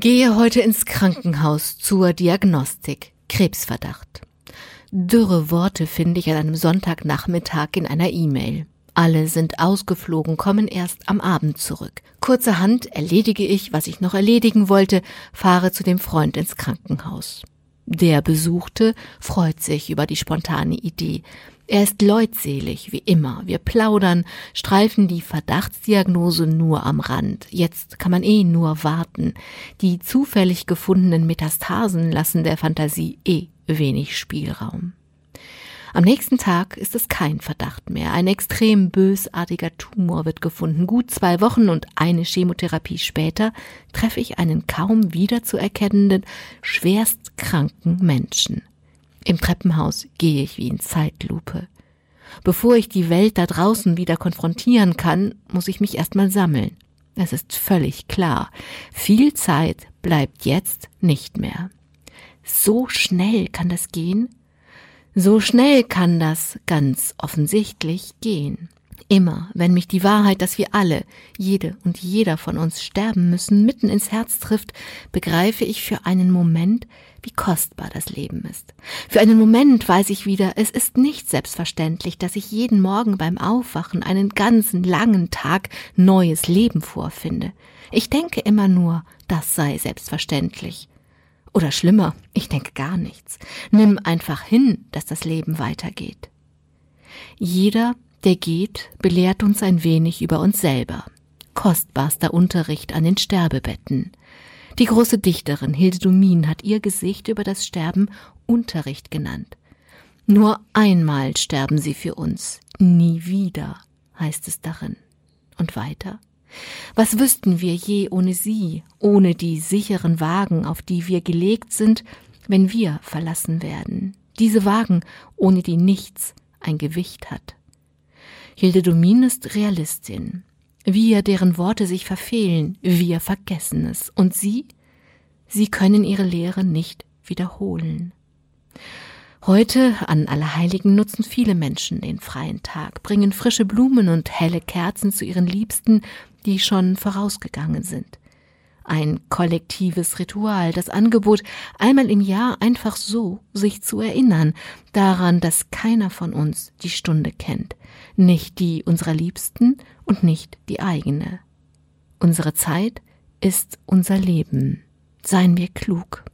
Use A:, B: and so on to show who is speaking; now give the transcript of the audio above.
A: Gehe heute ins Krankenhaus zur Diagnostik. Krebsverdacht. Dürre Worte finde ich an einem Sonntagnachmittag in einer E-Mail. Alle sind ausgeflogen, kommen erst am Abend zurück. Kurzerhand erledige ich, was ich noch erledigen wollte, fahre zu dem Freund ins Krankenhaus. Der Besuchte freut sich über die spontane Idee. Er ist leutselig, wie immer. Wir plaudern, streifen die Verdachtsdiagnose nur am Rand. Jetzt kann man eh nur warten. Die zufällig gefundenen Metastasen lassen der Fantasie eh wenig Spielraum. Am nächsten Tag ist es kein Verdacht mehr. Ein extrem bösartiger Tumor wird gefunden. Gut zwei Wochen und eine Chemotherapie später treffe ich einen kaum wiederzuerkennenden, schwerst kranken Menschen. Im Treppenhaus gehe ich wie in Zeitlupe. Bevor ich die Welt da draußen wieder konfrontieren kann, muss ich mich erstmal sammeln. Es ist völlig klar. Viel Zeit bleibt jetzt nicht mehr. So schnell kann das gehen? So schnell kann das ganz offensichtlich gehen. Immer, wenn mich die Wahrheit, dass wir alle, jede und jeder von uns sterben müssen, mitten ins Herz trifft, begreife ich für einen Moment, wie kostbar das Leben ist. Für einen Moment weiß ich wieder, es ist nicht selbstverständlich, dass ich jeden Morgen beim Aufwachen einen ganzen langen Tag neues Leben vorfinde. Ich denke immer nur, das sei selbstverständlich. Oder schlimmer, ich denke gar nichts. Nimm einfach hin, dass das Leben weitergeht. Jeder der geht, belehrt uns ein wenig über uns selber. Kostbarster Unterricht an den Sterbebetten. Die große Dichterin Hilde Domin hat ihr Gesicht über das Sterben Unterricht genannt. Nur einmal sterben sie für uns, nie wieder, heißt es darin. Und weiter? Was wüssten wir je ohne sie, ohne die sicheren Wagen, auf die wir gelegt sind, wenn wir verlassen werden? Diese Wagen, ohne die nichts ein Gewicht hat. Hilde Domin ist Realistin. Wir, deren Worte sich verfehlen, wir vergessen es. Und Sie? Sie können Ihre Lehre nicht wiederholen. Heute an Allerheiligen nutzen viele Menschen den freien Tag, bringen frische Blumen und helle Kerzen zu ihren Liebsten, die schon vorausgegangen sind ein kollektives Ritual, das Angebot, einmal im Jahr einfach so sich zu erinnern, daran, dass keiner von uns die Stunde kennt, nicht die unserer Liebsten und nicht die eigene. Unsere Zeit ist unser Leben. Seien wir klug.